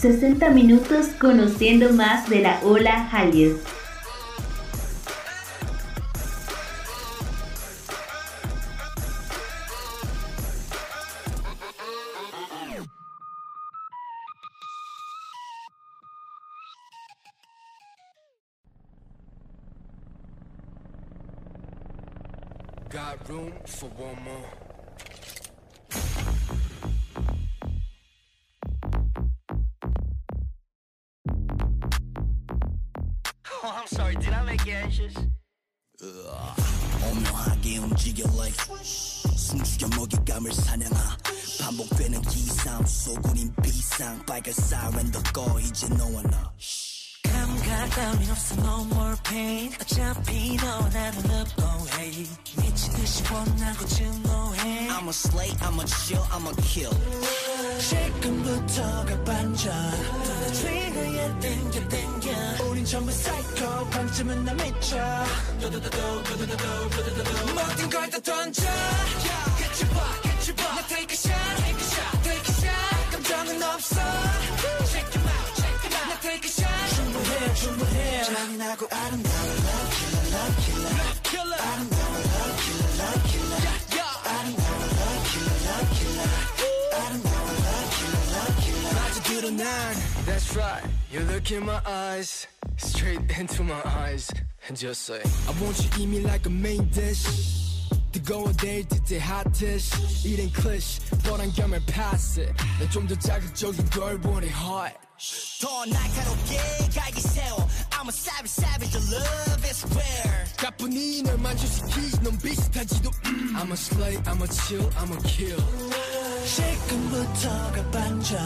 60 minutos conociendo más de la ola Hallyu. For. sorry, did I make you anxious? 오묘하게 움직여 like 숨죽여 먹잇감을 사냥하 반복되는 기상 소군인 비상 빨간 사이렌도 꺼 이제 너와 나 감각 따윈 없어 no more pain 어차피 너와 나도 love go hey 미친 듯이 원하고 증오해 I'm a slay, I'm a chill, I'm a kill 지금부터가 반전 트리거에 땡겨 땡겨 우린 전부 psycho 반쯤은 나 미쳐 모든 걸 다 던져 Get you back, get you back 나 take a shot, take a shot, take a shot 감정은 없어 Check him out, check him out 나 take a shot 충분해, 충분해 잔인하고 아름다운 love killer, love killer Love killer 아름다운 love killer, love killer 아름다운 love killer, love killer 아름다운 love killer, love killer 마주 드러난 That's right You look in my eyes Straight into my eyes And just say I want you eat me like a main dish 뜨거워 데일 듯해 hot dish It ain't cliché 뻔한 겸을 pass it 난좀더 자극적인 걸 원해 hot 더 날카롭게 갈기 세워 I'm a savage savage the love is rare 가뿐히 널 만족시키지 넌 비슷하지도 음. I'm a slay, I'm a chill, I'm a kill 지금부터가 반전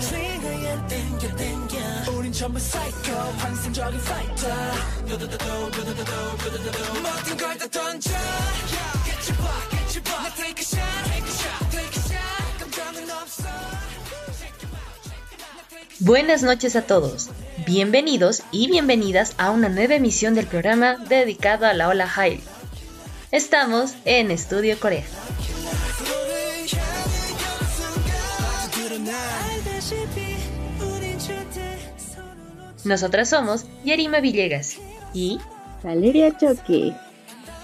트리거에 땡겨 땡겨 우린 전부 psycho 환상적인 fighter 모든 걸 다 던져 Get you back, get you back 나 take a shot, take a shot, take a shot 감정은 없어 Buenas noches a todos. Bienvenidos y bienvenidas a una nueva emisión del programa dedicado a la ola Hallyu. Estamos en Estudio Corea. Nosotras somos Yarima Villegas y Valeria Choque.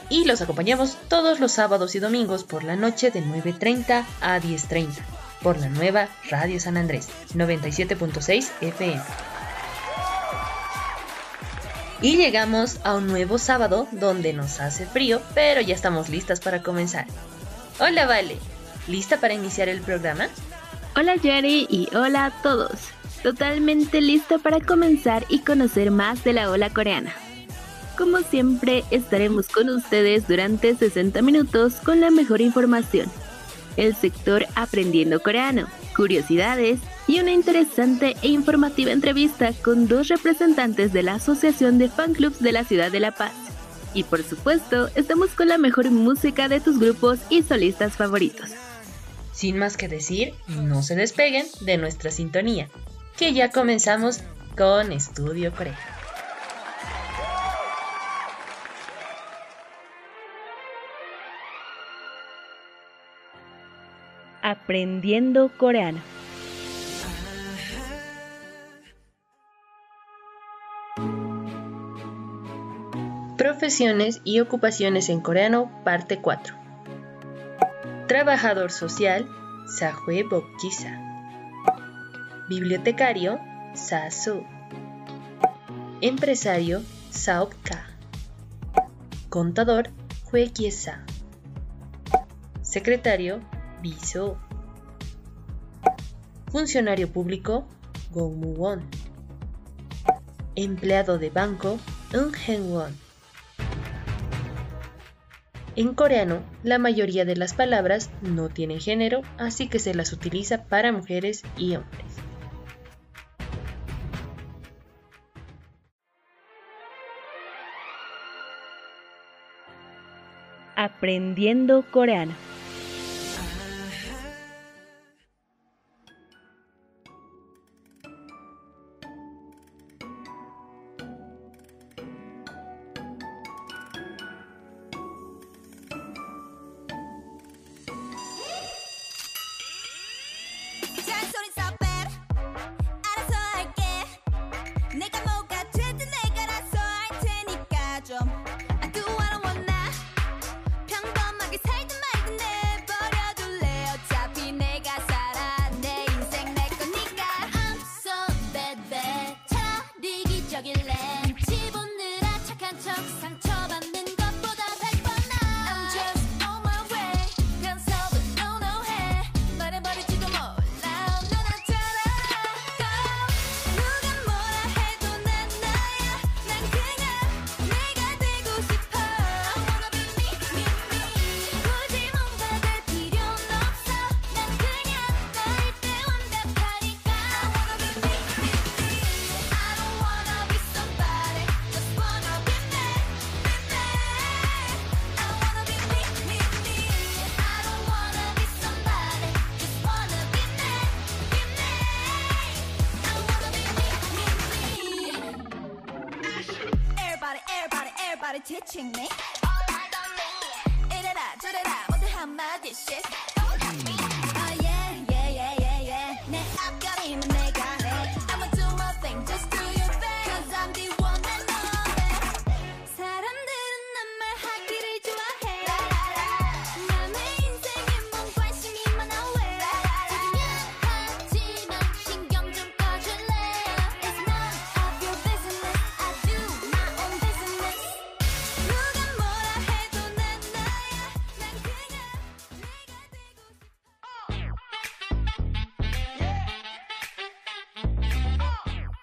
y los acompañamos todos los sábados y domingos por la noche de 9.30 a 10.30 por la nueva Radio San Andrés 97.6 FM. Y llegamos a un nuevo sábado donde nos hace frío, pero ya estamos listas para comenzar. Hola Vale, ¿lista para iniciar el programa? Hola Yari y hola a todos. Totalmente listo para comenzar y conocer más de la ola coreana. Como siempre, estaremos con ustedes durante 60 minutos con la mejor información. El sector Aprendiendo Coreano, curiosidades y una interesante e informativa entrevista con dos representantes de la Asociación de Fan Clubs de la Ciudad de La Paz. Y por supuesto, estamos con la mejor música de tus grupos y solistas favoritos. Sin más que decir, no se despeguen de nuestra sintonía, que ya comenzamos con Estudio Corea. Aprendiendo Coreano. Profesiones y ocupaciones en coreano, parte 4. Trabajador social, Sahue Bokisa. Bibliotecario, Sasu. Empresario, Saopka. Contador, Hue Kiesa. Secretario, Biso. Funcionario público, Gongmuwon. Empleado de banco, Eunhenwon. En coreano, la mayoría de las palabras no tienen género, así que se las utiliza para mujeres y hombres. Aprendiendo coreano.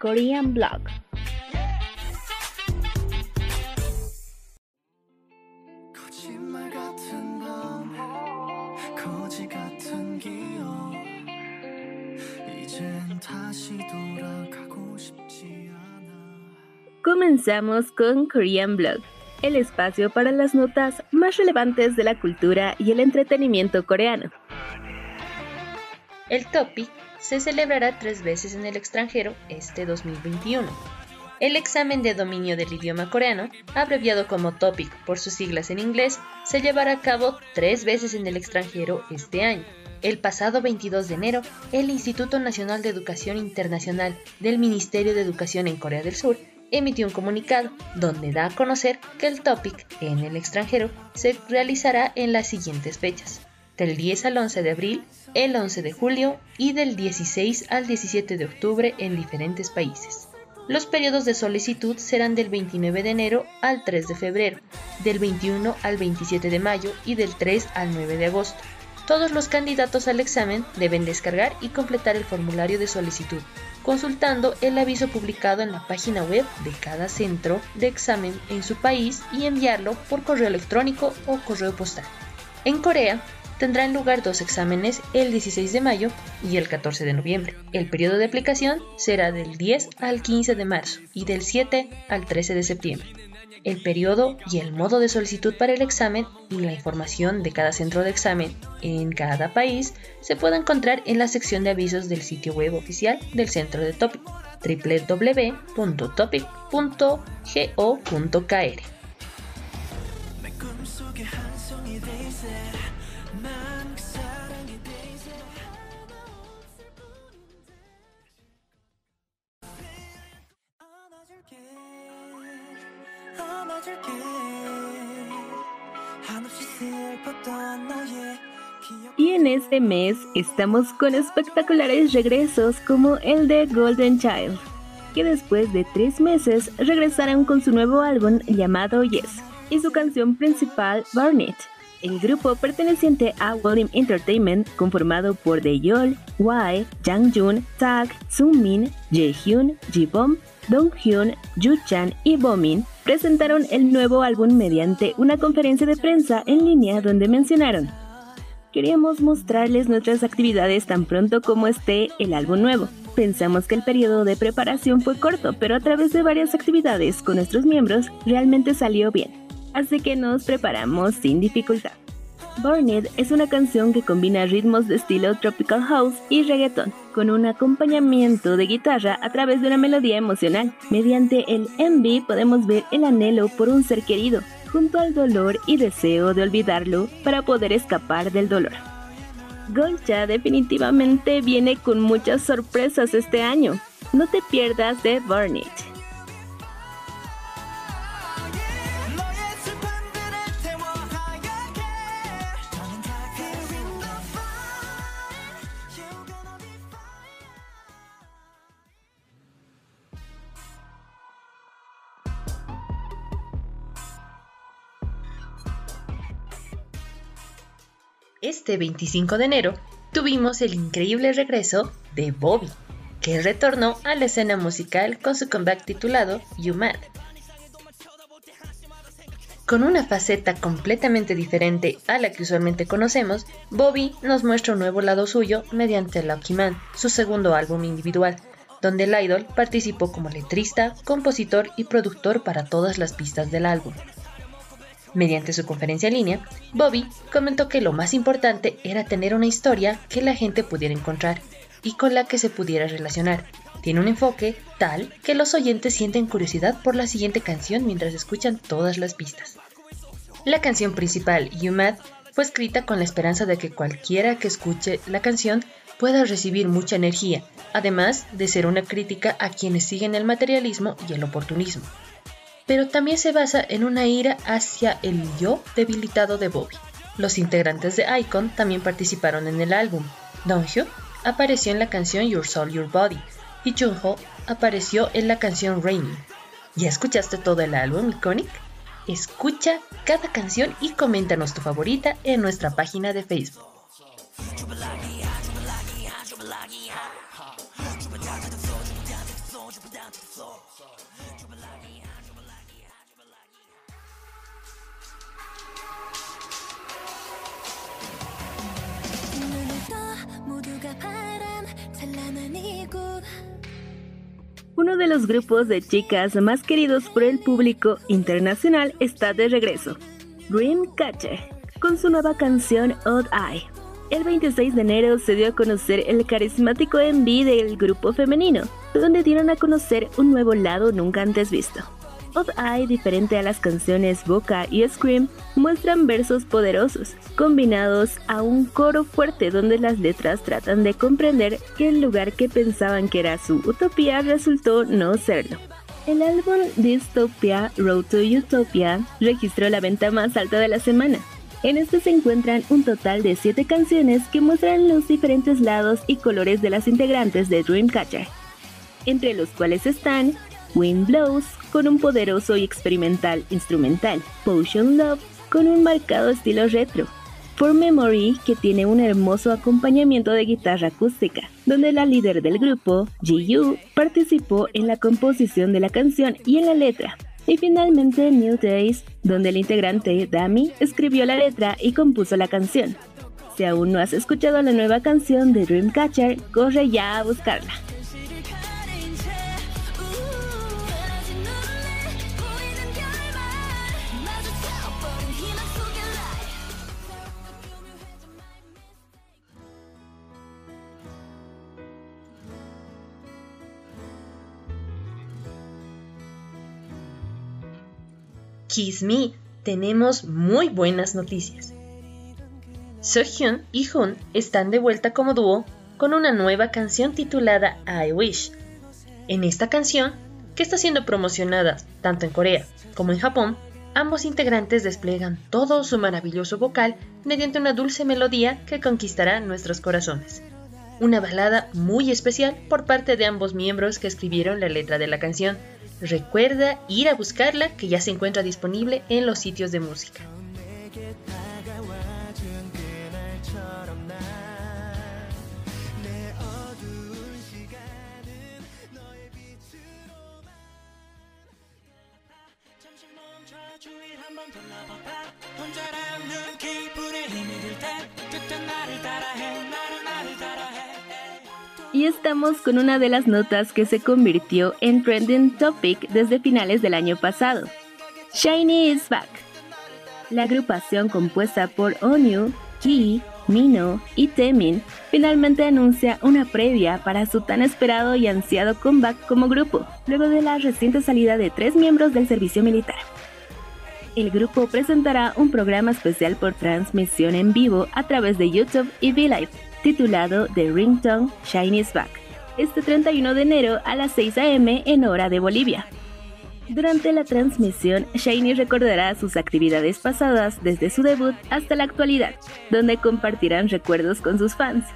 않아. Comenzamos con Korean Blog, el espacio para las notas más relevantes de la cultura y el entretenimiento coreano. El TOPIC se celebrará tres veces en el extranjero este 2021. El examen de dominio del idioma coreano, abreviado como TOPIC por sus siglas en inglés, se llevará a cabo tres veces en el extranjero este año. El pasado 22 de enero, el Instituto Nacional de Educación Internacional del Ministerio de Educación en Corea del Sur emitió un comunicado donde da a conocer que el TOPIC en el extranjero se realizará en las siguientes fechas del 10 al 11 de abril, el 11 de julio y del 16 al 17 de octubre en diferentes países. Los periodos de solicitud serán del 29 de enero al 3 de febrero, del 21 al 27 de mayo y del 3 al 9 de agosto. Todos los candidatos al examen deben descargar y completar el formulario de solicitud, consultando el aviso publicado en la página web de cada centro de examen en su país y enviarlo por correo electrónico o correo postal. En Corea, tendrán lugar dos exámenes el 16 de mayo y el 14 de noviembre. El periodo de aplicación será del 10 al 15 de marzo y del 7 al 13 de septiembre. El periodo y el modo de solicitud para el examen y la información de cada centro de examen en cada país se puede encontrar en la sección de avisos del sitio web oficial del centro de Topic www.topic.go.kr En este mes estamos con espectaculares regresos como el de Golden Child, que después de tres meses regresaron con su nuevo álbum llamado Yes y su canción principal Burn It. El grupo perteneciente a Volume Entertainment, conformado por Daeyeol, Y, Jang-jun, Tak, Sungmin, Jaehyun, Jibom, Donghyun, Yuchan y Bomin, presentaron el nuevo álbum mediante una conferencia de prensa en línea donde mencionaron Queríamos mostrarles nuestras actividades tan pronto como esté el álbum nuevo. Pensamos que el periodo de preparación fue corto, pero a través de varias actividades con nuestros miembros realmente salió bien. así que nos preparamos sin dificultad. Burn It es una canción que combina ritmos de estilo tropical house y reggaeton, con un acompañamiento de guitarra a través de una melodía emocional. Mediante el MV podemos ver el anhelo por un ser querido, junto al dolor y deseo de olvidarlo para poder escapar del dolor. Golcha definitivamente viene con muchas sorpresas este año. No te pierdas de Burn It. Este 25 de enero tuvimos el increíble regreso de Bobby, que retornó a la escena musical con su comeback titulado You Mad. Con una faceta completamente diferente a la que usualmente conocemos, Bobby nos muestra un nuevo lado suyo mediante Lucky Man, su segundo álbum individual, donde el idol participó como letrista, compositor y productor para todas las pistas del álbum. Mediante su conferencia en línea, Bobby comentó que lo más importante era tener una historia que la gente pudiera encontrar y con la que se pudiera relacionar. Tiene un enfoque tal que los oyentes sienten curiosidad por la siguiente canción mientras escuchan todas las pistas. La canción principal, You Mad, fue escrita con la esperanza de que cualquiera que escuche la canción pueda recibir mucha energía, además de ser una crítica a quienes siguen el materialismo y el oportunismo pero también se basa en una ira hacia el yo debilitado de Bobby. Los integrantes de Icon también participaron en el álbum. Donghyuk apareció en la canción Your Soul, Your Body y Jungho apareció en la canción Rainy. ¿Ya escuchaste todo el álbum, Iconic? Escucha cada canción y coméntanos tu favorita en nuestra página de Facebook. Uno de los grupos de chicas más queridos por el público internacional está de regreso, Dreamcatcher, con su nueva canción Odd Eye. El 26 de enero se dio a conocer el carismático MV del grupo femenino, donde dieron a conocer un nuevo lado nunca antes visto. Odd Eye, diferente a las canciones Boca y Scream, muestran versos poderosos, combinados a un coro fuerte donde las letras tratan de comprender que el lugar que pensaban que era su utopía resultó no serlo. El álbum Dystopia Road to Utopia registró la venta más alta de la semana. En este se encuentran un total de 7 canciones que muestran los diferentes lados y colores de las integrantes de Dreamcatcher, entre los cuales están Wind Blows con un poderoso y experimental instrumental, Potion Love con un marcado estilo retro, For Memory que tiene un hermoso acompañamiento de guitarra acústica, donde la líder del grupo, Ji-Yu, participó en la composición de la canción y en la letra. Y finalmente New Days, donde el integrante Dami escribió la letra y compuso la canción. Si aún no has escuchado la nueva canción de Dreamcatcher, corre ya a buscarla. Kiss Me, tenemos muy buenas noticias. Sohyun y Hoon están de vuelta como dúo con una nueva canción titulada I Wish. En esta canción, que está siendo promocionada tanto en Corea como en Japón, ambos integrantes despliegan todo su maravilloso vocal mediante una dulce melodía que conquistará nuestros corazones. Una balada muy especial por parte de ambos miembros que escribieron la letra de la canción. Recuerda ir a buscarla que ya se encuentra disponible en los sitios de música. 잠시 멈춰 주위를 한번 둘러봐봐 혼자라면 기분에 힘이 들때 그땐 나를 따라해 나를 나를 따라해 Y estamos con una de las notas que se convirtió en trending topic desde finales del año pasado. Shiny is back. La agrupación compuesta por Onyu, Ki, Mino y Temin finalmente anuncia una previa para su tan esperado y ansiado comeback como grupo, luego de la reciente salida de tres miembros del servicio militar. El grupo presentará un programa especial por transmisión en vivo a través de YouTube y V-Live, titulado The Ringtone Shiny's Back, este 31 de enero a las 6 am en hora de Bolivia. Durante la transmisión, Shiny recordará sus actividades pasadas desde su debut hasta la actualidad, donde compartirán recuerdos con sus fans.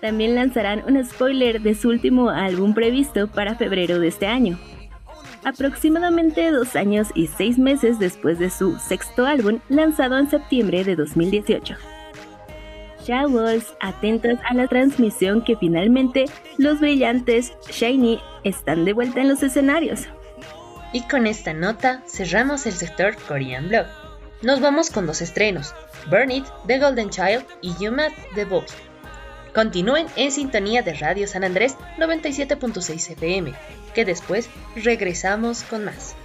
También lanzarán un spoiler de su último álbum previsto para febrero de este año. Aproximadamente dos años y seis meses después de su sexto álbum lanzado en septiembre de 2018. Showers, atentos a la transmisión que finalmente los brillantes Shiny están de vuelta en los escenarios. Y con esta nota cerramos el sector Korean Blog. Nos vamos con dos estrenos, Burn It The Golden Child y You Met The Boss. Continúen en sintonía de Radio San Andrés 97.6 FM, que después regresamos con más.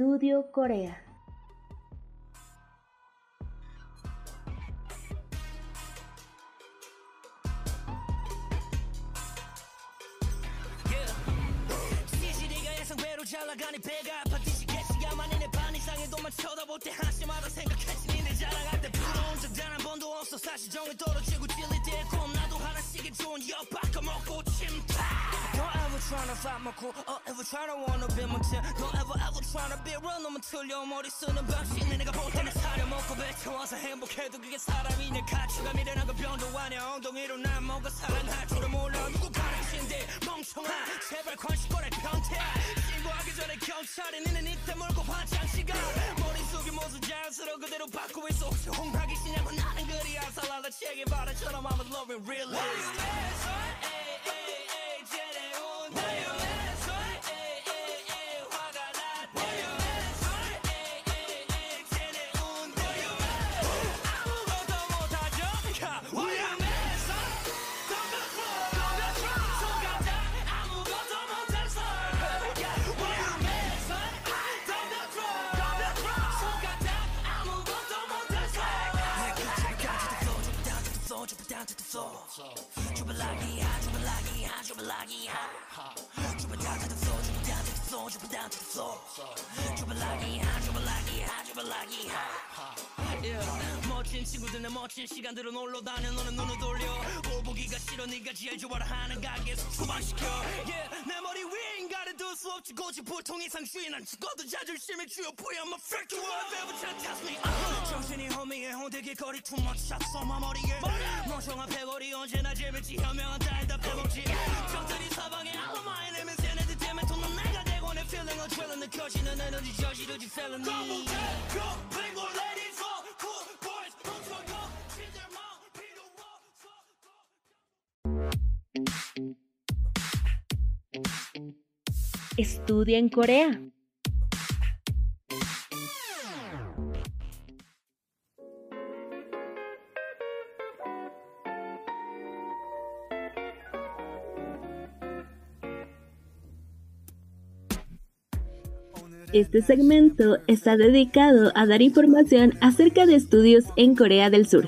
Studio Corea. 시시리가 예상외로 잘 나가니 배가 아파 도 하나씩은 좋은 엿 바꿔먹고 침타 Don't ever tryna fight my cool Or ever tryna wanna be my team. Don't ever ever tryna be real 너만 틀려 머리 쓰는 방식 내가 볼 때는 사려먹고 뱉어와서 행복해도 그게 사람이냐 미련한 건 아냐 엉덩이로 난 뭔가 사랑할 줄을 몰라. 누구 가르친데 멍청아 제발 관심거래 변태. 신고하기 전에 경찰이 니네 이때 몰고 화장시간 머릿 속에 모습 자연스러워 그대로 받고 있어 혹시 홍학이시냐고 나는 그리 아살라다 책임 바라처럼 I'm loving real Drop it like yeah, drop it so. Jubilagi ha, jubilagi ha, jubilagi ha. You put down to the floor? Hot, drop it like it hot. Yeah. 멋진 친구들 내 멋진 시간들은 놀러 다녀 너는 눈을 돌려 오보기가 싫어 네가 제일 좋아라 하는 가게에서 추방시켜 yeah. 내 머리 위에 인간을 둘수 없지 고집 보통 이상 주의 난 죽어도 자존심에 쥐어 보여 I'm a freak you up ever try to test me uh. 정신이 허미에 홍대길 거리 too much shots on my 머리에 멍청한 패거리 언제나 재밌지 현명한 딸 답 해먹지 적들이 사방에 all of my 我吹冷的客气的难道你消息都去 en Corea. Este segmento está dedicado a dar información acerca de estudios en Corea del Sur.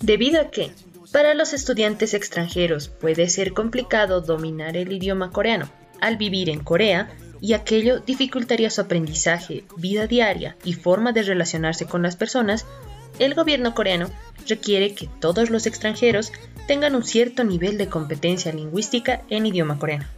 Debido a que, para los estudiantes extranjeros puede ser complicado dominar el idioma coreano al vivir en Corea y aquello dificultaría su aprendizaje, vida diaria y forma de relacionarse con las personas, el gobierno coreano requiere que todos los extranjeros tengan un cierto nivel de competencia lingüística en idioma coreano.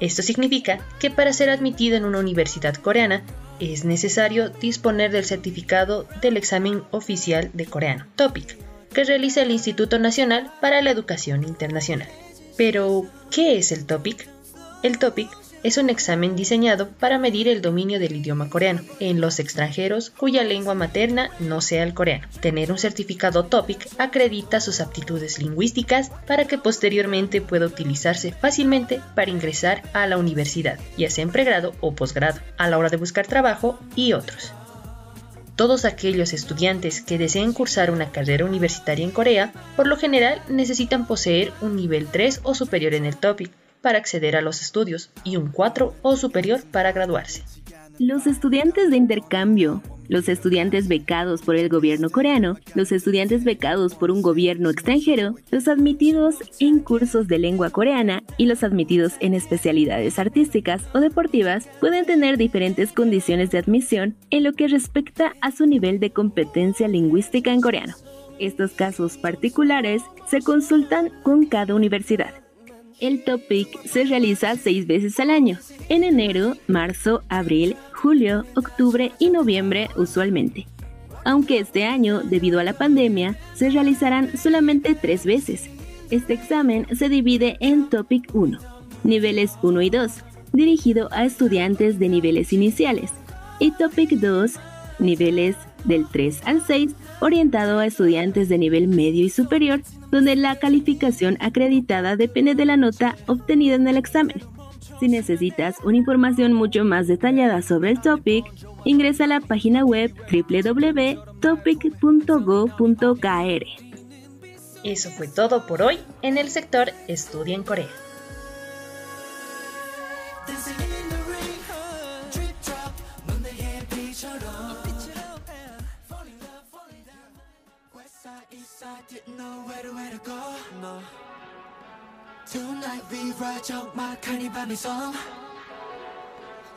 Esto significa que para ser admitido en una universidad coreana es necesario disponer del certificado del examen oficial de coreano, TOPIK, que realiza el Instituto Nacional para la Educación Internacional. Pero, ¿qué es el TOPIK? El TOPIK es un examen diseñado para medir el dominio del idioma coreano en los extranjeros cuya lengua materna no sea el coreano. Tener un certificado TOPIK acredita sus aptitudes lingüísticas para que posteriormente pueda utilizarse fácilmente para ingresar a la universidad, ya sea en pregrado o posgrado, a la hora de buscar trabajo y otros. Todos aquellos estudiantes que deseen cursar una carrera universitaria en Corea, por lo general necesitan poseer un nivel 3 o superior en el TOPIK para acceder a los estudios y un 4 o superior para graduarse. Los estudiantes de intercambio, los estudiantes becados por el gobierno coreano, los estudiantes becados por un gobierno extranjero, los admitidos en cursos de lengua coreana y los admitidos en especialidades artísticas o deportivas pueden tener diferentes condiciones de admisión en lo que respecta a su nivel de competencia lingüística en coreano. Estos casos particulares se consultan con cada universidad. El TOPIK se realiza seis veces al año, en enero, marzo, abril, julio, octubre y noviembre usualmente. Aunque este año, debido a la pandemia, se realizarán solamente tres veces. Este examen se divide en Topic 1, niveles 1 y 2, dirigido a estudiantes de niveles iniciales, y Topic 2, niveles del 3 al 6, orientado a estudiantes de nivel medio y superior, donde la calificación acreditada depende de la nota obtenida en el examen. Si necesitas una información mucho más detallada sobre el topic, ingresa a la página web www.topic.go.kr. Eso fue todo por hoy en el sector Estudia en Corea. side, east side, didn't know where to where to go. No. Tonight we ride 적막한 이 밤의 섬.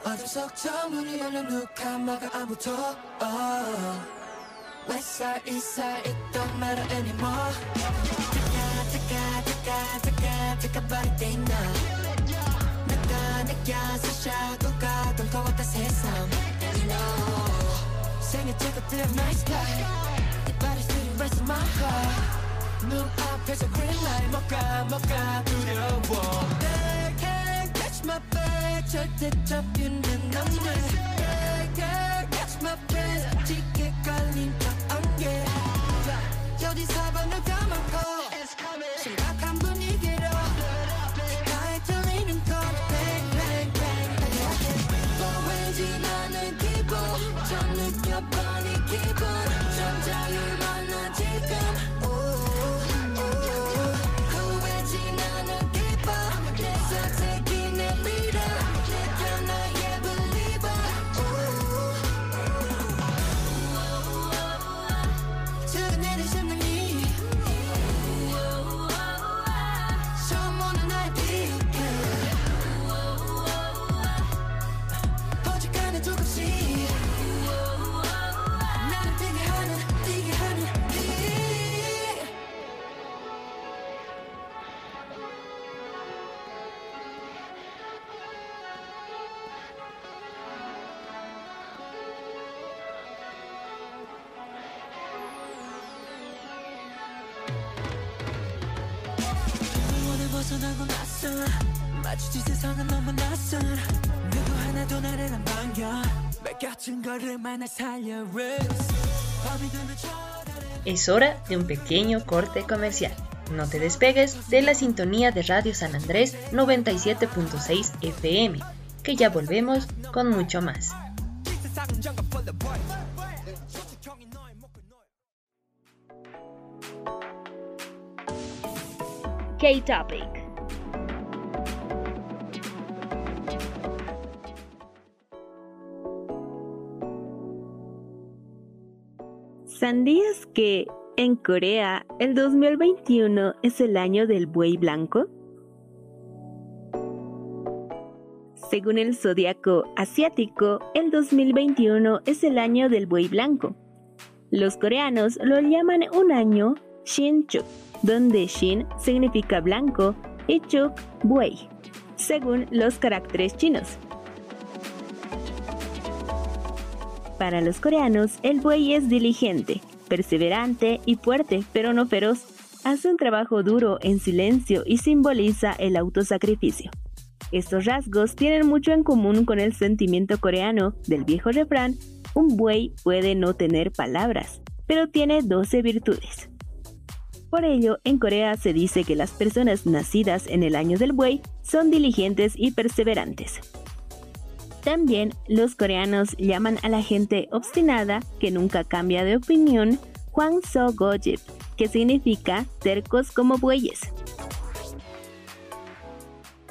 어둠 속 창문이 열려 누카마가 아무도. Oh. West side, east side, it don't matter anymore. taka taka taka taka taka body day now. 내가 느껴서 샤도가 덜커웠다 세상 You know 생일 찍었던 my style 네 body's to the rest of my heart 눈 앞에서 green light 뭐가 뭐가 두려워 They can't catch my breath 절대 잡히는 남자 They can't catch my breath 짙게 깔린 저 안개 여기 사 벗어나고 낯선 마주친 세상은 너무 낯선 누구 하나도 나를 안 반겨 매 같은 걸음만 날 살려 Roots 밤이 되면 저달에 Es hora de un pequeño corte comercial. No te despegues de la sintonía de Radio San Andrés 97.6 FM, que ya volvemos con mucho más. 이 ¿Sabías que en Corea el 2021 es el año del buey blanco? Según el zodiaco asiático, el 2021 es el año del buey blanco. Los coreanos lo llaman un año Shinchuk, donde Shin significa blanco y Chuk buey, según los caracteres chinos. Para los coreanos, el buey es diligente, perseverante y fuerte, pero no feroz. Hace un trabajo duro en silencio y simboliza el autosacrificio. Estos rasgos tienen mucho en común con el sentimiento coreano del viejo refrán, un buey puede no tener palabras, pero tiene 12 virtudes. Por ello, en Corea se dice que las personas nacidas en el año del buey son diligentes y perseverantes. También los coreanos llaman a la gente obstinada que nunca cambia de opinión Hwang So Gojip, que significa tercos como bueyes.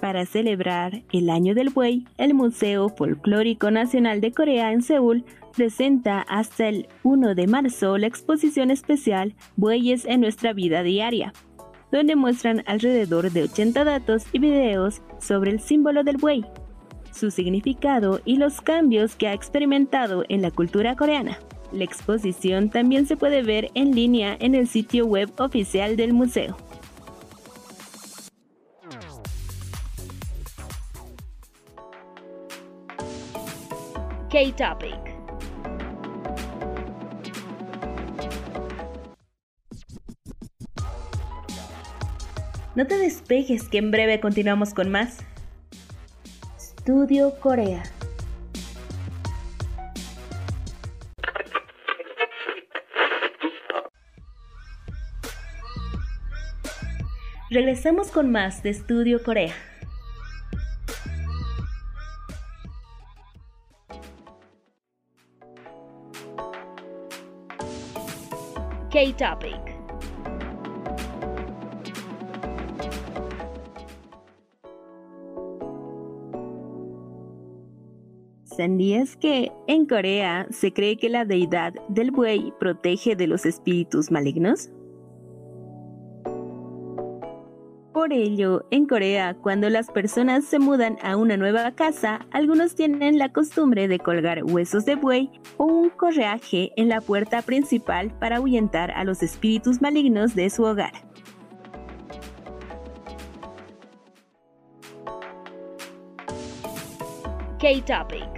Para celebrar el Año del Buey, el Museo Folclórico Nacional de Corea en Seúl presenta hasta el 1 de marzo la exposición especial Bueyes en nuestra vida diaria, donde muestran alrededor de 80 datos y videos sobre el símbolo del buey, su significado y los cambios que ha experimentado en la cultura coreana. La exposición también se puede ver en línea en el sitio web oficial del museo. K-Topic. No te despegues que en breve continuamos con más. Estudio Corea. Regresamos con más de Estudio Corea. K-Topic. ¿Sabías que en Corea se cree que la deidad del buey protege de los espíritus malignos? Por ello, en Corea, cuando las personas se mudan a una nueva casa, algunos tienen la costumbre de colgar huesos de buey o un correaje en la puerta principal para ahuyentar a los espíritus malignos de su hogar. K-Topic.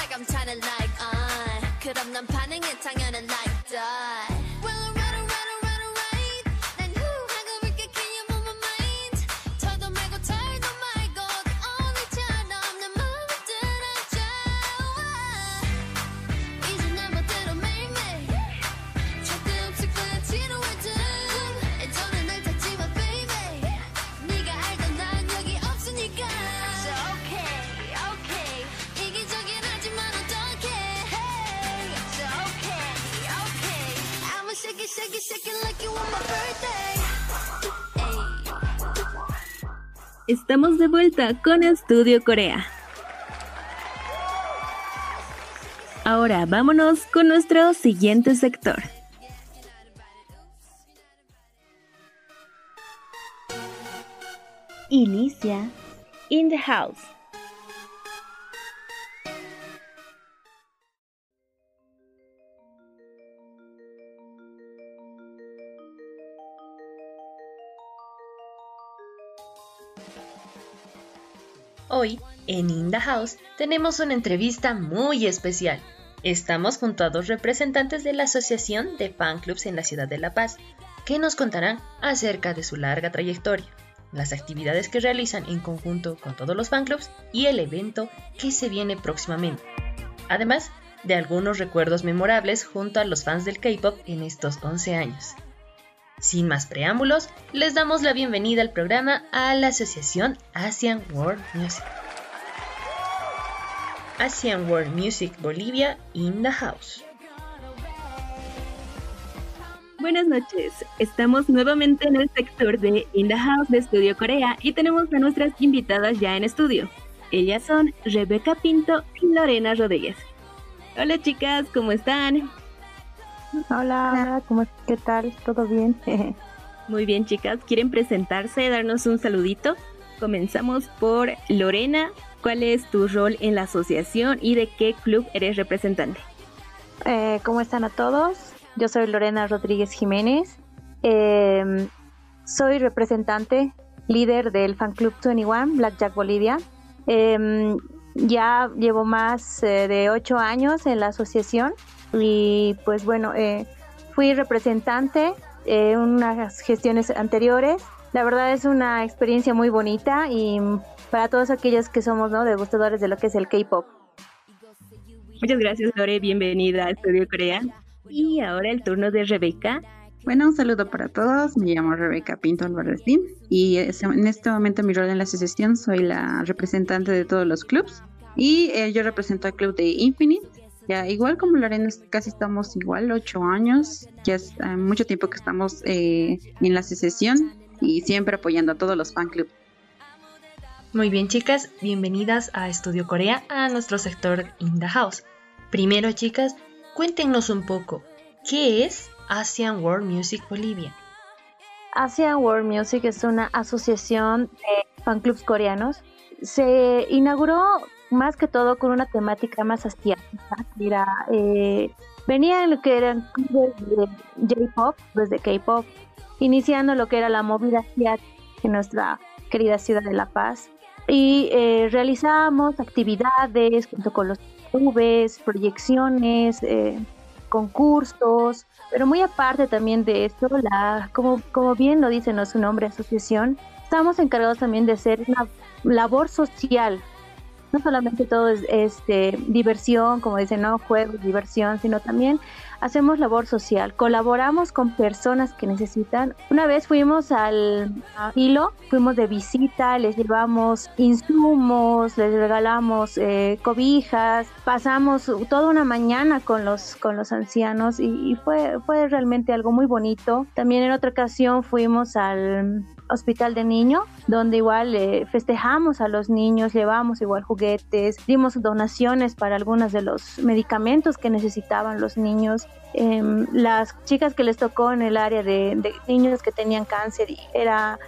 like I'm trying to like on. 그럼 난 반응해 당연한 like that. Estamos de vuelta con Estudio Corea. Ahora vámonos con nuestro siguiente sector. Inicia In the House. En In the House, tenemos una entrevista muy especial. Estamos junto a dos representantes de la Asociación de Fan Clubs en la ciudad de La Paz, que nos contarán acerca de su larga trayectoria, las actividades que realizan en conjunto con todos los fan clubs y el evento que se viene próximamente. Además de algunos recuerdos memorables junto a los fans del K-pop en estos 11 años. Sin más preámbulos, les damos la bienvenida al programa a la Asociación Asian World Music. Asian World Music Bolivia in the House. Buenas noches, estamos nuevamente en el sector de In the House de Estudio Corea y tenemos a nuestras invitadas ya en estudio. Ellas son Rebeca Pinto y Lorena Rodríguez. Hola chicas, ¿cómo están? Hola, hola, ¿cómo, ¿qué tal? ¿Todo bien? Muy bien chicas, ¿quieren presentarse, darnos un saludito? Comenzamos por Lorena. ¿Cuál es tu rol en la asociación y de qué club eres representante? Eh, ¿Cómo están a todos? Yo soy Lorena Rodríguez Jiménez. Eh, soy representante, líder del fan club 21 Blackjack Bolivia. Eh, ya llevo más de ocho años en la asociación y pues bueno, fui representante en unas gestiones anteriores. La verdad es una experiencia muy bonita y para todos aquellos que somos ¿no? degustadores de lo que es el K-pop. Muchas gracias Lore, bienvenida a Estudio Corea. Y ahora el turno de Rebeca. Bueno, un saludo para todos. Me llamo Rebeca Pinto Alvarezín y en este momento mi rol en la asociación soy la representante de todos los clubs y eh, yo represento al club de Infinite. Ya igual como Lorena, casi estamos igual, ocho años. Ya es eh, mucho tiempo que estamos eh, en la asociación y siempre apoyando a todos los fan clubs. Muy bien chicas, bienvenidas a Estudio Corea, a nuestro sector In House. Primero chicas, cuéntenos un poco, ¿qué es Asian World Music Bolivia? Asian World Music es una asociación de fan clubs coreanos. Se inauguró más que todo con una temática más asiática. Era, eh, venía en lo que eran clubes de J-pop, desde K-pop, iniciando lo que era la movida asiática en nuestra querida ciudad de La Paz. Y eh, realizábamos actividades junto con los clubes, proyecciones, eh, concursos, pero muy aparte también de esto, la, como, como bien lo dice ¿no? su nombre, asociación, estamos encargados también de hacer una labor social. No solamente todo es este, diversión, como dicen, no juegos, diversión, sino también hacemos labor social. Colaboramos con personas que necesitan. Una vez fuimos al hilo, fuimos de visita, les llevamos insumos, les regalamos eh, cobijas, pasamos toda una mañana con los, con los ancianos y, y fue, fue realmente algo muy bonito. También en otra ocasión fuimos al hospital de niño, donde igual eh, festejamos a los niños, llevamos igual juguetes, dimos donaciones para algunos de los medicamentos que necesitaban los niños. Em, las chicas que les tocó en el área de, de niños que tenían cáncer, era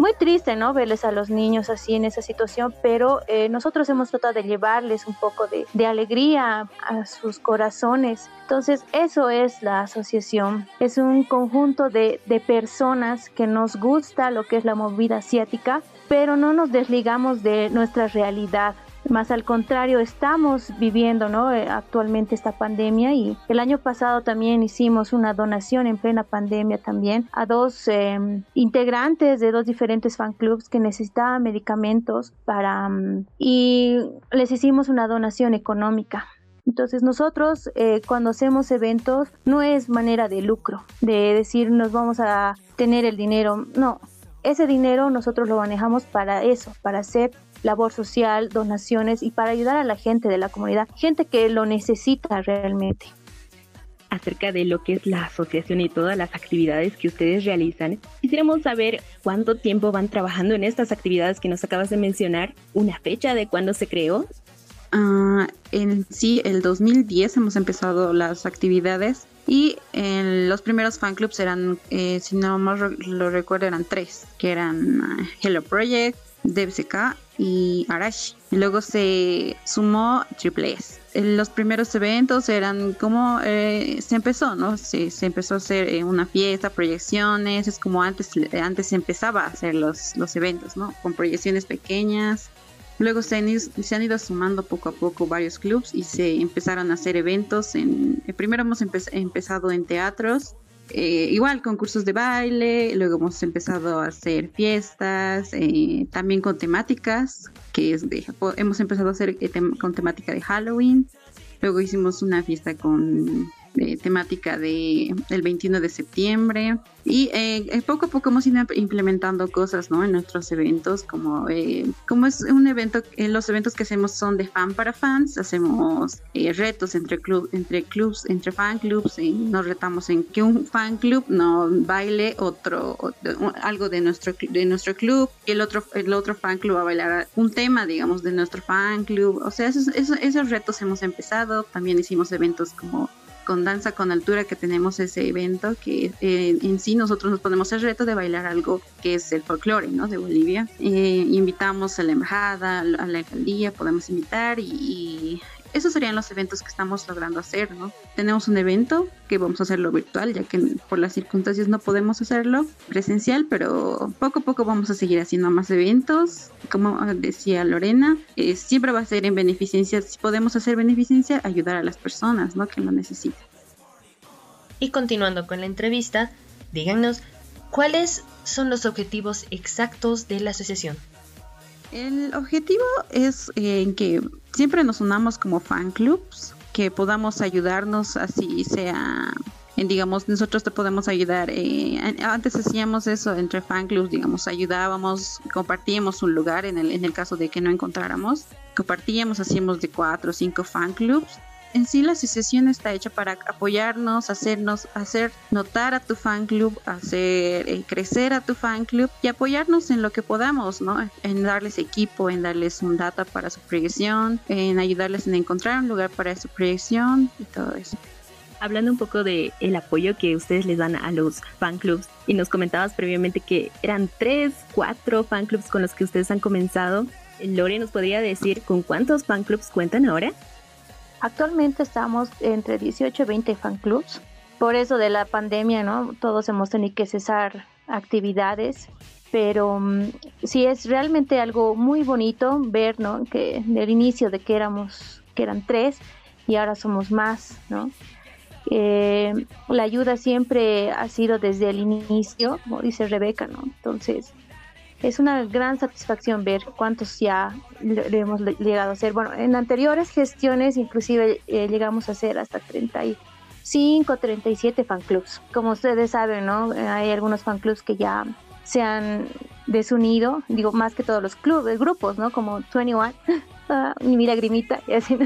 muy triste, ¿no? Verles a los niños así en esa situación, pero eh, nosotros hemos tratado de llevarles un poco de, de alegría a sus corazones. Entonces, eso es la asociación. Es un conjunto de, de personas que nos gusta lo que es la movida asiática pero no nos desligamos de nuestra realidad. Más al contrario, estamos viviendo ¿no? Eh, actualmente esta pandemia y el año pasado también hicimos una donación en plena pandemia también a dos em, integrantes de dos diferentes fan clubs que necesitaban medicamentos para mm, y les hicimos una donación económica. Entonces nosotros eh, cuando hacemos eventos no es manera de lucro, de decir nos vamos a tener el dinero, no, ese dinero nosotros lo manejamos para eso, para hacer labor social, donaciones y para ayudar a la gente de la comunidad, gente que lo necesita realmente. Acerca de lo que es la asociación y todas las actividades que ustedes realizan, quisiéramos saber cuánto tiempo van trabajando en estas actividades que nos acabas de mencionar, una fecha de cuándo se creó Uh, en sí, el 2010 hemos empezado las actividades y en los primeros fan clubs eran, eh, si no más lo recuerdo, eran tres, que eran uh, Hello Project, DBCK y Arashi. Luego se sumó Triple S. Los primeros eventos eran como eh, se empezó, ¿no? Se, se, empezó a hacer eh, una fiesta, proyecciones, es como antes, antes se empezaba a hacer los, los eventos, ¿no? Con proyecciones pequeñas, Luego se han, ido, se han, ido, sumando poco a poco varios clubs y se empezaron a hacer eventos. En, eh, primero hemos empe empezado en teatros, eh, igual concursos de baile, luego hemos empezado a hacer fiestas, eh, también con temáticas, que es de, hemos empezado a hacer eh, con temática de Halloween. Luego hicimos una fiesta con temática de el 21 de septiembre. Y eh, eh, poco a poco hemos ido implementando cosas ¿no? en nuestros eventos como eh, como es un evento eh, los eventos que hacemos son de fan para fans. Hacemos eh, retos entre club entre clubs entre fan clubs y nos retamos en que un fan club no baile otro, otro algo de nuestro de nuestro club y el otro el otro fan club va a bailar un tema digamos de nuestro fan club. O sea esos, esos, esos retos hemos empezado. También hicimos eventos como con Danza con Altura que tenemos ese evento que eh, en sí nosotros nos ponemos el reto de bailar algo que es el folclore ¿no? de Bolivia. Eh, invitamos a la embajada, a la alcaldía, podemos invitar y, y esos serían los eventos que estamos logrando hacer, ¿no? Tenemos un evento que vamos a hacerlo virtual, ya que por las circunstancias no podemos hacerlo presencial, pero poco a poco vamos a seguir haciendo más eventos. Como decía Lorena, eh, siempre va a ser en beneficencia, si podemos hacer beneficencia, ayudar a las personas, ¿no? Que lo necesitan. Y continuando con la entrevista, díganos, ¿cuáles son los objetivos exactos de la asociación? El objetivo es eh, que siempre nos unamos como fan clubs, que podamos ayudarnos así sea en, digamos, nosotros te podemos ayudar. Eh, antes hacíamos eso entre fan clubs, digamos, ayudábamos, compartíamos un lugar en el, en el caso de que no encontráramos, compartíamos, hacíamos de cuatro o cinco fan clubs en sí la asociación está hecha para apoyarnos, hacernos, hacer notar a tu fan club, hacer crecer a tu fan club y apoyarnos en lo que podamos, ¿no? En darles equipo, en darles un data para su proyección, en ayudarles en encontrar un lugar para su proyección y todo eso. Hablando un poco de el apoyo que ustedes les dan a los fan clubs y nos comentabas previamente que eran tres, cuatro fan clubs con los que ustedes han comenzado. Lore nos podría decir con cuántos fan clubs cuentan ahora. Actualmente estamos entre 18 y 20 fan clubs. Por eso de la pandemia, ¿no? Todos hemos tenido que cesar actividades, pero um, sí es realmente algo muy bonito ver, ¿no? Que del inicio de que éramos, que eran tres y ahora somos más, ¿no? Eh, la ayuda siempre ha sido desde el inicio, como dice Rebeca, ¿no? Entonces, es una gran satisfacción ver cuántos ya le hemos llegado a hacer. Bueno, en anteriores gestiones inclusive eh, llegamos a hacer hasta 35, 37 fan clubs. Como ustedes saben, ¿no? Hay algunos fan clubs que ya se han desunido, digo, más que todos los clubes, grupos, ¿no? Como 21, uh, mi lagrimita, y así,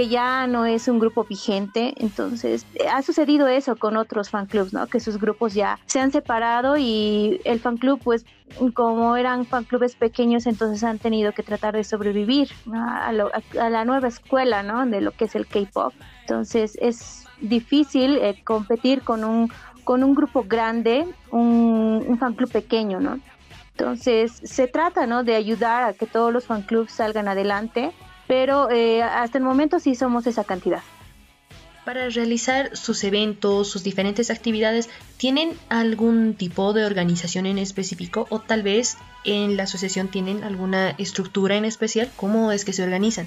que ya no es un grupo vigente. Entonces, ha sucedido eso con otros fan clubs, ¿no? Que sus grupos ya se han separado y el fan club, pues, como eran fan clubes pequeños, entonces han tenido que tratar de sobrevivir a, lo, a la nueva escuela, ¿no? De lo que es el K-pop. Entonces, es difícil eh, competir con un, con un grupo grande, un, un fan club pequeño, ¿no? Entonces, se trata, ¿no? De ayudar a que todos los fan clubs salgan adelante pero eh, hasta el momento sí somos esa cantidad. Para realizar sus eventos, sus diferentes actividades, ¿tienen algún tipo de organización en específico o tal vez en la asociación tienen alguna estructura en especial? ¿Cómo es que se organizan?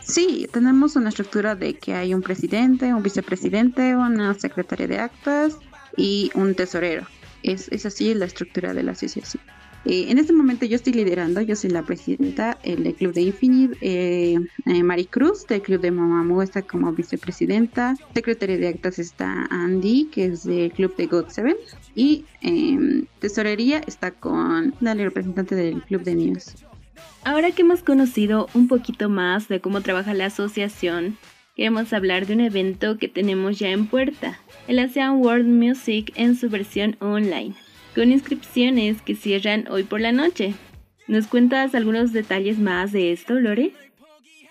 Sí, tenemos una estructura de que hay un presidente, un vicepresidente, una secretaria de actas y un tesorero. Es, es así la estructura de la asociación. Eh, en este momento yo estoy liderando, yo soy la presidenta el del Club de Infinite, eh, eh, Maricruz del Club de Mamamoo está como vicepresidenta, secretaria de actas está Andy, que es del Club de God Seven, y em, tesorería está con la representante del Club de News. Ahora que hemos conocido un poquito más de cómo trabaja la asociación, queremos hablar de un evento que tenemos ya en puerta, el ASEAN World Music en su versión online con inscripciones que cierran hoy por la noche. ¿Nos cuentas algunos detalles más de esto, Lore?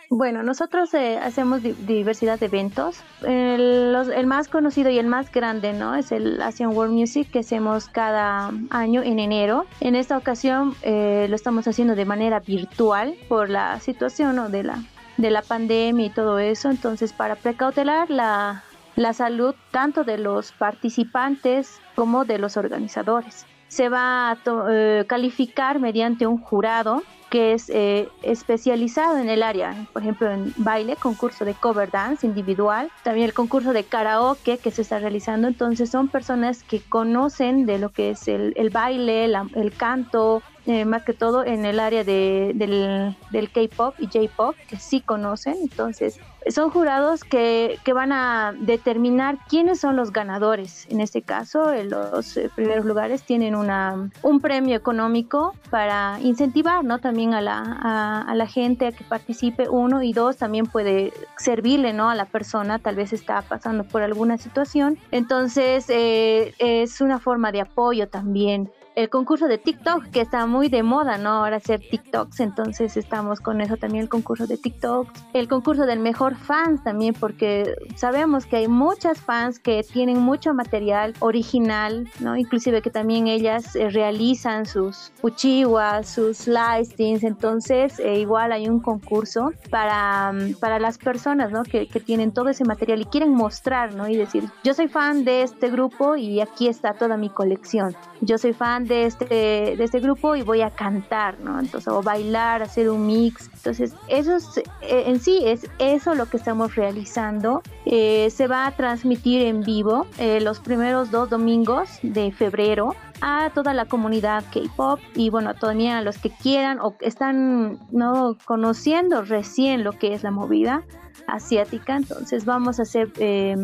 Bueno, nosotros eh, hacemos di- diversidad de eventos. El más conocido y el más grande, ¿no? Es el Asian World Music que hacemos cada año en enero. En esta ocasión eh, lo estamos haciendo de manera virtual por la situación ¿no? de la de la pandemia y todo eso. Entonces, para precautelar la, la salud tanto de los participantes como de los organizadores. Se va a eh, calificar mediante un jurado que es eh, especializado en el área, por ejemplo, en baile, concurso de cover dance individual, también el concurso de karaoke que se está realizando. Entonces son personas que conocen de lo que es el, el baile, la- el canto, eh, más que todo en el área de, del, K-pop y J-pop, que sí conocen. Entonces son jurados que, que van a determinar quiénes son los ganadores. En este caso, en los eh, primeros lugares tienen una, un premio económico para incentivar ¿no? también a la, a, a la gente a que participe, uno, y dos, también puede servirle ¿no? a la persona, tal vez está pasando por alguna situación. Entonces, eh, es una forma de apoyo también el concurso de TikTok, que está muy de moda, ¿no? Ahora hacer TikToks, entonces estamos con eso también, el concurso de TikTok, el concurso del mejor fans también, porque sabemos que hay muchas fans que tienen mucho material original, ¿no? Inclusive que también ellas eh, realizan sus uchiwas, sus listings, entonces eh, igual hay un concurso para, mm, para las personas, ¿no? Que, que tienen todo ese material y quieren mostrar, ¿no? Y decir, yo soy fan de este grupo y aquí está toda mi colección. Yo soy fan de este, de este grupo y voy a cantar, ¿no? Entonces, o bailar, hacer un mix. Entonces, eso es, eh, en sí es eso lo que estamos realizando. Eh, se va a transmitir en vivo eh, los primeros dos domingos de febrero a toda la comunidad K-pop y bueno, también a los que quieran o están no conociendo recién lo que es la movida asiática. Entonces, vamos a hacer eh,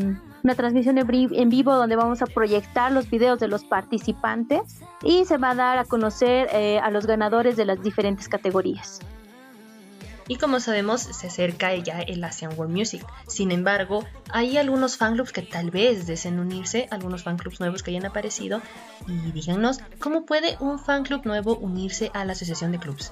una transmisión en vivo donde vamos a proyectar los videos de los participantes y se va a dar a conocer eh, a los ganadores de las diferentes categorías. Y como sabemos, se acerca ya el Asian World Music. Sin embargo, hay algunos fanclubs que tal vez deseen unirse, algunos fanclubs nuevos que hayan aparecido. Y díganos, ¿cómo puede un fanclub nuevo unirse a la asociación de clubs?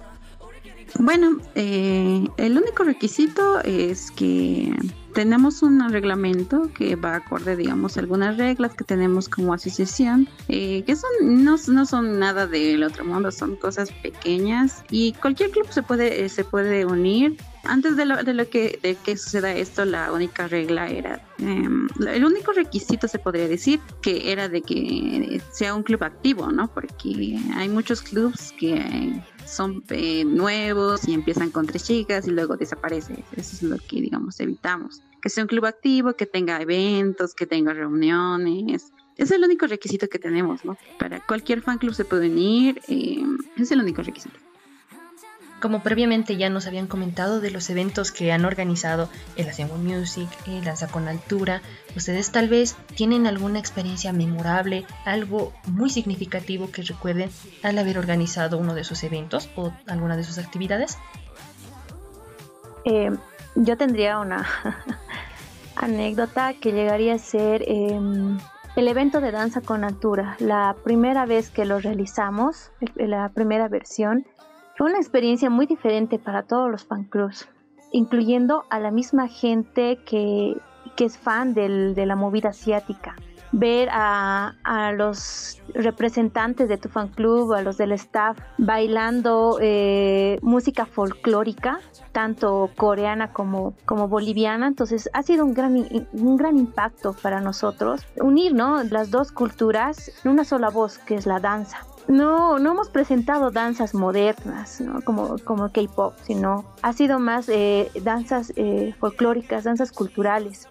Bueno, eh, el único requisito es que tenemos un reglamento que va acorde, digamos, a algunas reglas que tenemos como asociación, eh, que son no, no son nada del otro mundo, son cosas pequeñas y cualquier club se puede eh, se puede unir. Antes de lo, de lo que de que suceda esto, la única regla era em, el único requisito se podría decir que era de que sea un club activo, ¿no? Porque hay muchos clubs que son eh, nuevos y empiezan con tres chicas y luego desaparece. Eso es lo que, digamos, evitamos. Que sea un club activo, que tenga eventos, que tenga reuniones. Es el único requisito que tenemos, ¿no? Para cualquier fan club se puede unir. eh, es el único requisito. Como previamente ya nos habían comentado de los eventos que han organizado el World Music, el Danza con Altura, ustedes tal vez tienen alguna experiencia memorable, algo muy significativo que recuerden al haber organizado uno de sus eventos o alguna de sus actividades. Eh, yo tendría una anécdota que llegaría a ser em, el evento de danza con altura. La primera vez que lo realizamos, la primera versión, fue una experiencia muy diferente para todos los fan clubs, incluyendo a la misma gente que, que es fan del- de la movida asiática. ver a, los representantes de tu fan club, a los del staff, bailando eh, música folclórica, tanto coreana como, boliviana. Entonces ha sido un gran, un gran impacto para nosotros unir ¿no? las dos culturas en una sola voz, que es la danza. No, no hemos presentado danzas modernas, ¿no? como, como K-pop, sino ha sido más eh, danzas eh, folclóricas, danzas culturales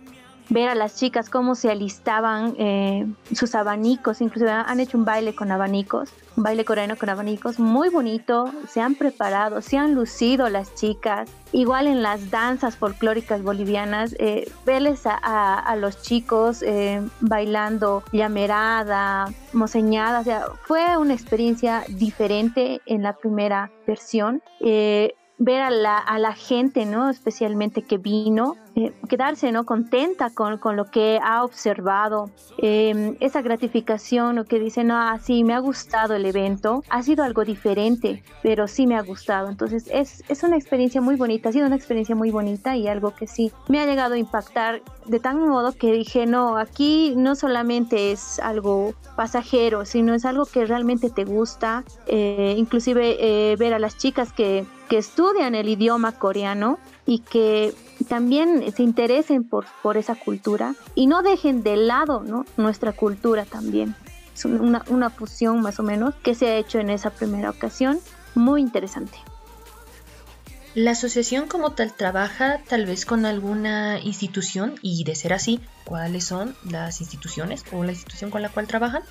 ver a las chicas cómo se alistaban eh, sus abanicos, inclusive han hecho un baile con abanicos, un baile coreano con abanicos, muy bonito, se han preparado, se han lucido las chicas, igual en las danzas folclóricas bolivianas, eh, verles a, los chicos eh, bailando llamerada, moseñada, o sea, fue una experiencia diferente en la primera versión. Eh, ver a la, a la gente, ¿no? Especialmente que vino, eh, quedarse, ¿no? Contenta con, con lo que ha observado, eh, esa gratificación, o que dice, no, ah, sí, me ha gustado el evento, ha sido algo diferente, pero sí me ha gustado. Entonces, es, es una experiencia muy bonita, ha sido una experiencia muy bonita y algo que sí me ha llegado a impactar de tal modo que dije, no, aquí no solamente es algo pasajero, sino es algo que realmente te gusta, eh, inclusive eh, ver a las chicas que, que estudian el idioma coreano y que también se interesen por, por esa cultura y no dejen de lado ¿no? nuestra cultura también. Es un- una, una fusión más o menos que se ha hecho en esa primera ocasión, muy interesante. La asociación como tal trabaja tal vez con alguna institución y de ser así, ¿cuáles son las instituciones o la institución con la cual trabajan?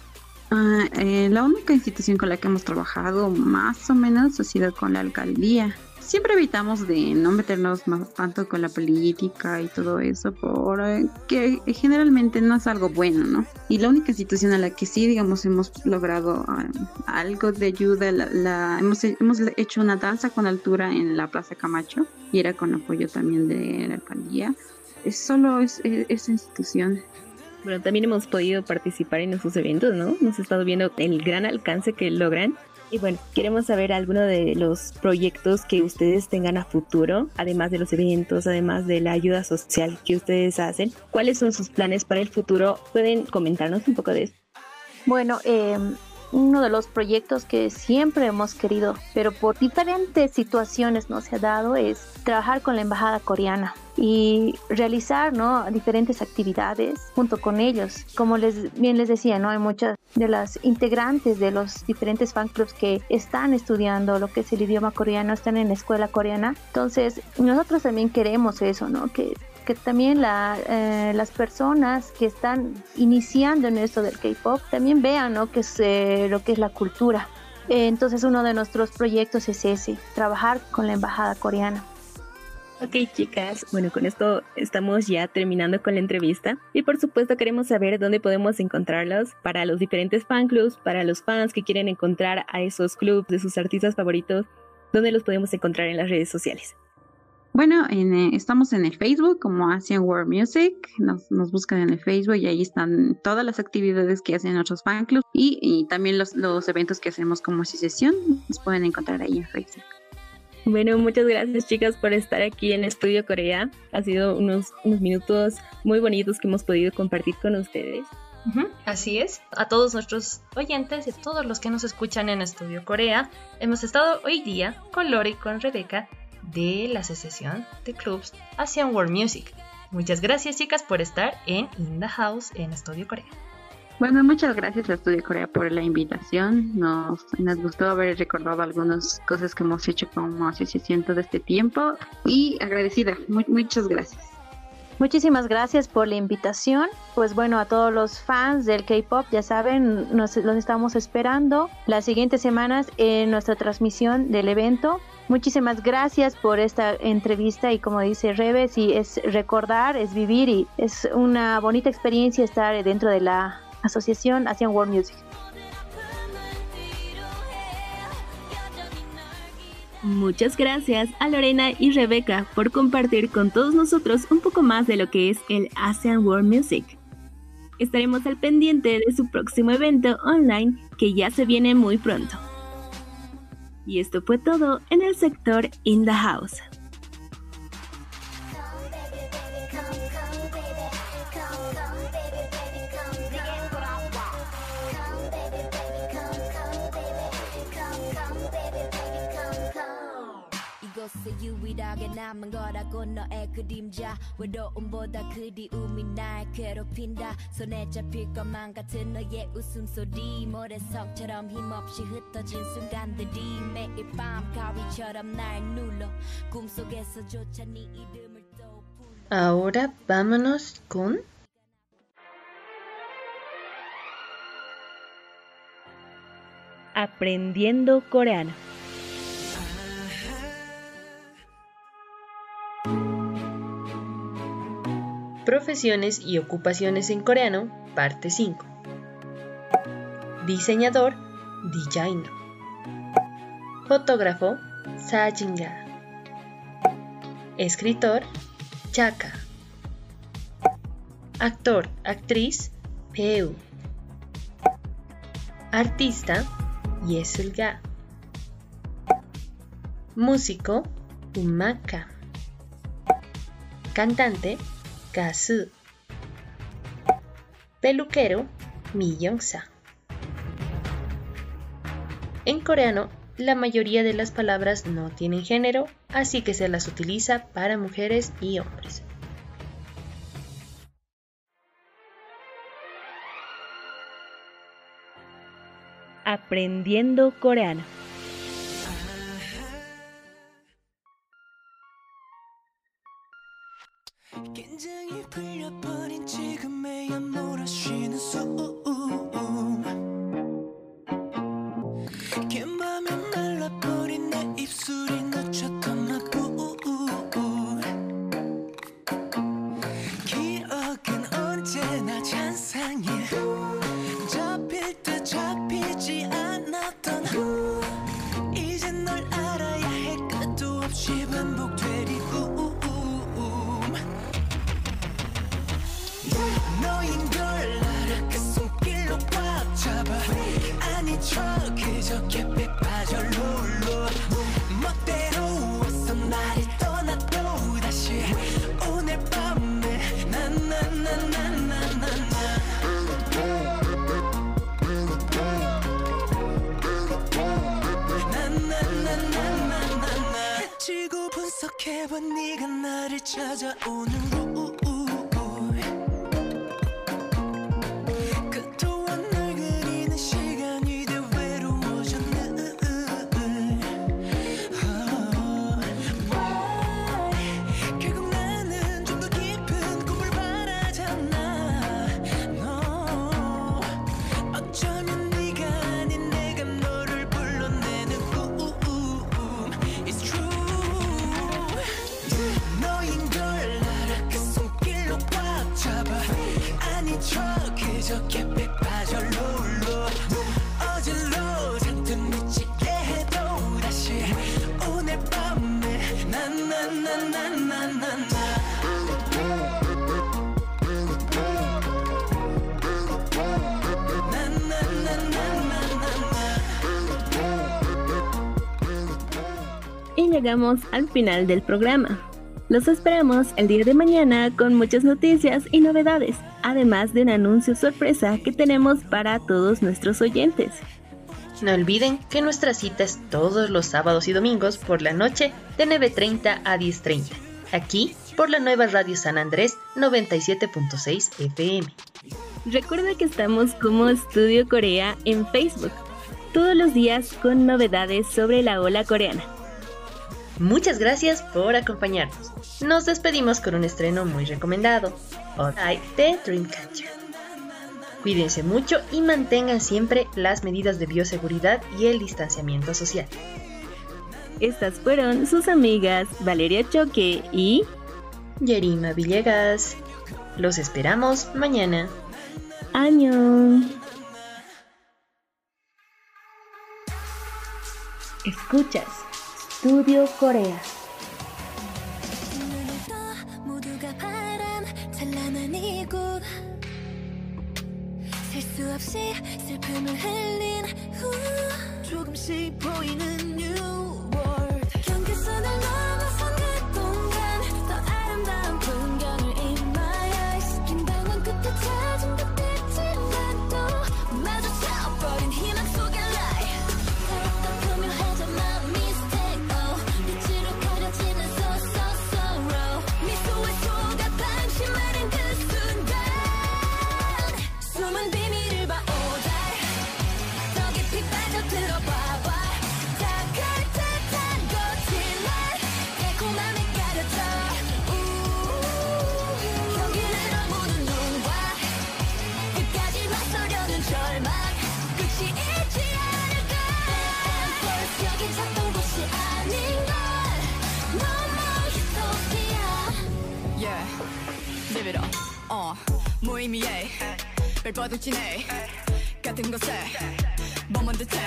Ah, eh, la única institución con la que hemos trabajado más o menos ha sido con la alcaldía. Siempre evitamos de no meternos más tanto con la política y todo eso, porque generalmente no es algo bueno, ¿no? Y la única institución a la que sí, digamos, hemos logrado ah, algo de ayuda, hemos, hecho una danza con altura en la Plaza Camacho y era con apoyo también de la alcaldía. Es solo es- es- esa institución. Bueno, también hemos podido participar en esos eventos, ¿no? Hemos estado viendo el gran alcance que logran. Y bueno, queremos saber algunos de los proyectos que ustedes tengan a futuro, además de los eventos, además de la ayuda social que ustedes hacen. ¿Cuáles son sus planes para el futuro? ¿Pueden comentarnos un poco de eso? Bueno, eh, uno de los proyectos que siempre hemos querido, pero por diferentes situaciones no se ha dado, es trabajar con la embajada coreana y realizar ¿no? diferentes actividades junto con ellos. Como les, bien les decía, ¿no? hay muchas de las integrantes de los diferentes fan clubs que están estudiando lo que es el idioma coreano, están en la escuela coreana. Entonces, nosotros también queremos eso, ¿no? que que también la, eh, las personas que están iniciando en esto del K-pop también vean ¿no? que es, eh, lo que es la cultura. Eh, entonces uno de nuestros proyectos es ese, trabajar con la embajada coreana. Ok, chicas, bueno, con esto estamos ya terminando con la entrevista y por supuesto queremos saber dónde podemos encontrarlos para los diferentes fan clubs, para los fans que quieren encontrar a esos clubs de sus artistas favoritos, dónde los podemos encontrar en las redes sociales. Bueno, en, eh, estamos en el Facebook como Asian World Music. Nos, nos buscan en el Facebook y ahí están todas las actividades que hacen nuestros fan clubs y, y también los, los eventos que hacemos como asociación. Nos pueden encontrar ahí en Facebook. Bueno, muchas gracias chicas por estar aquí en Estudio Corea. Ha sido unos, unos minutos muy bonitos que hemos podido compartir con ustedes. Así es. A todos nuestros oyentes y a todos los que nos escuchan en Estudio Corea, hemos estado hoy día con Lori y con Rebeca de la Asociación de Clubs Asian World Music. Muchas gracias chicas por estar en In the House en Estudio Corea. Bueno, muchas gracias a Estudio Corea por la invitación. Nos, nos gustó haber recordado algunas cosas que hemos hecho como asociación todo este tiempo y agradecida. Mu- muchas gracias. Muchísimas gracias por la invitación. Pues bueno, a todos los fans del K-Pop, ya saben, nos los estamos esperando las siguientes semanas en nuestra transmisión del evento. Muchísimas gracias por esta entrevista y como dice Rebe, sí, es recordar, es vivir y es una bonita experiencia estar dentro de la asociación Asian World Music. Muchas gracias a Lorena y Rebeca por compartir con todos nosotros un poco más de lo que es el ASEAN World Music. Estaremos al pendiente de su próximo evento online que ya se viene muy pronto. Y esto fue todo en el sector In the House. 곳에 유일하게 남은 거라고 너의 그림자 외로움보다 그리움이 날 괴롭힌다 손에 잡힐 것만 같은 너의 웃음소리 모래성처럼 힘없이 흩어진 순간들이 매일 밤 가위처럼 날 눌러 꿈속에서조차 네 이름을 또 불러 Ahora vámonos con Aprendiendo coreano. Profesiones y ocupaciones en coreano, parte 5. Diseñador, design. Fotógrafo, sajinga. Escritor, chaka. Actor, actriz, peu. Artista, yesulga. Músico, umaka. Cantante, Kazu. Peluquero, Miyonsa. En coreano, la mayoría de las palabras no tienen género, así que se las utiliza para mujeres y hombres. Aprendiendo coreano. you please llegamos al final del programa. Los esperamos el día de mañana con muchas noticias y novedades, además de un anuncio sorpresa que tenemos para todos nuestros oyentes. No olviden que nuestra cita es todos los sábados y domingos por la noche de 9.30 a 10.30, aquí por la nueva Radio San Andrés 97.6 FM. Recuerda que estamos como Estudio Corea en Facebook, todos los días con novedades sobre la ola coreana. Muchas gracias por acompañarnos. Nos despedimos con un estreno muy recomendado, Odai de Dreamcatcher. Cuídense mucho y mantengan siempre las medidas de bioseguridad y el distanciamiento social. Estas fueron sus amigas Valeria Choque y Yerima Villegas. Los esperamos mañana. Año. Escuchas 루비오 코레아. 셀수 없이 슬픔을 흘린 후. 조금씩 보이는 뉴 발버둥치네 같은 곳에 머문 듯해.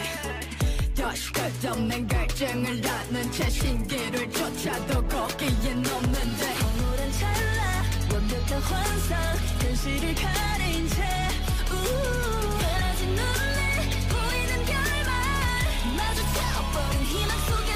다시 끝없는 갈증을 낳는 채 신기를 쫓아도 거기엔 없는데. 아무런 찰나 완벽한 환상. 현실을 가린 채. 흐려진 눈에 보이는 결말. 마주쳐 버린 희망 속의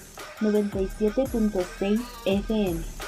97.6 FM.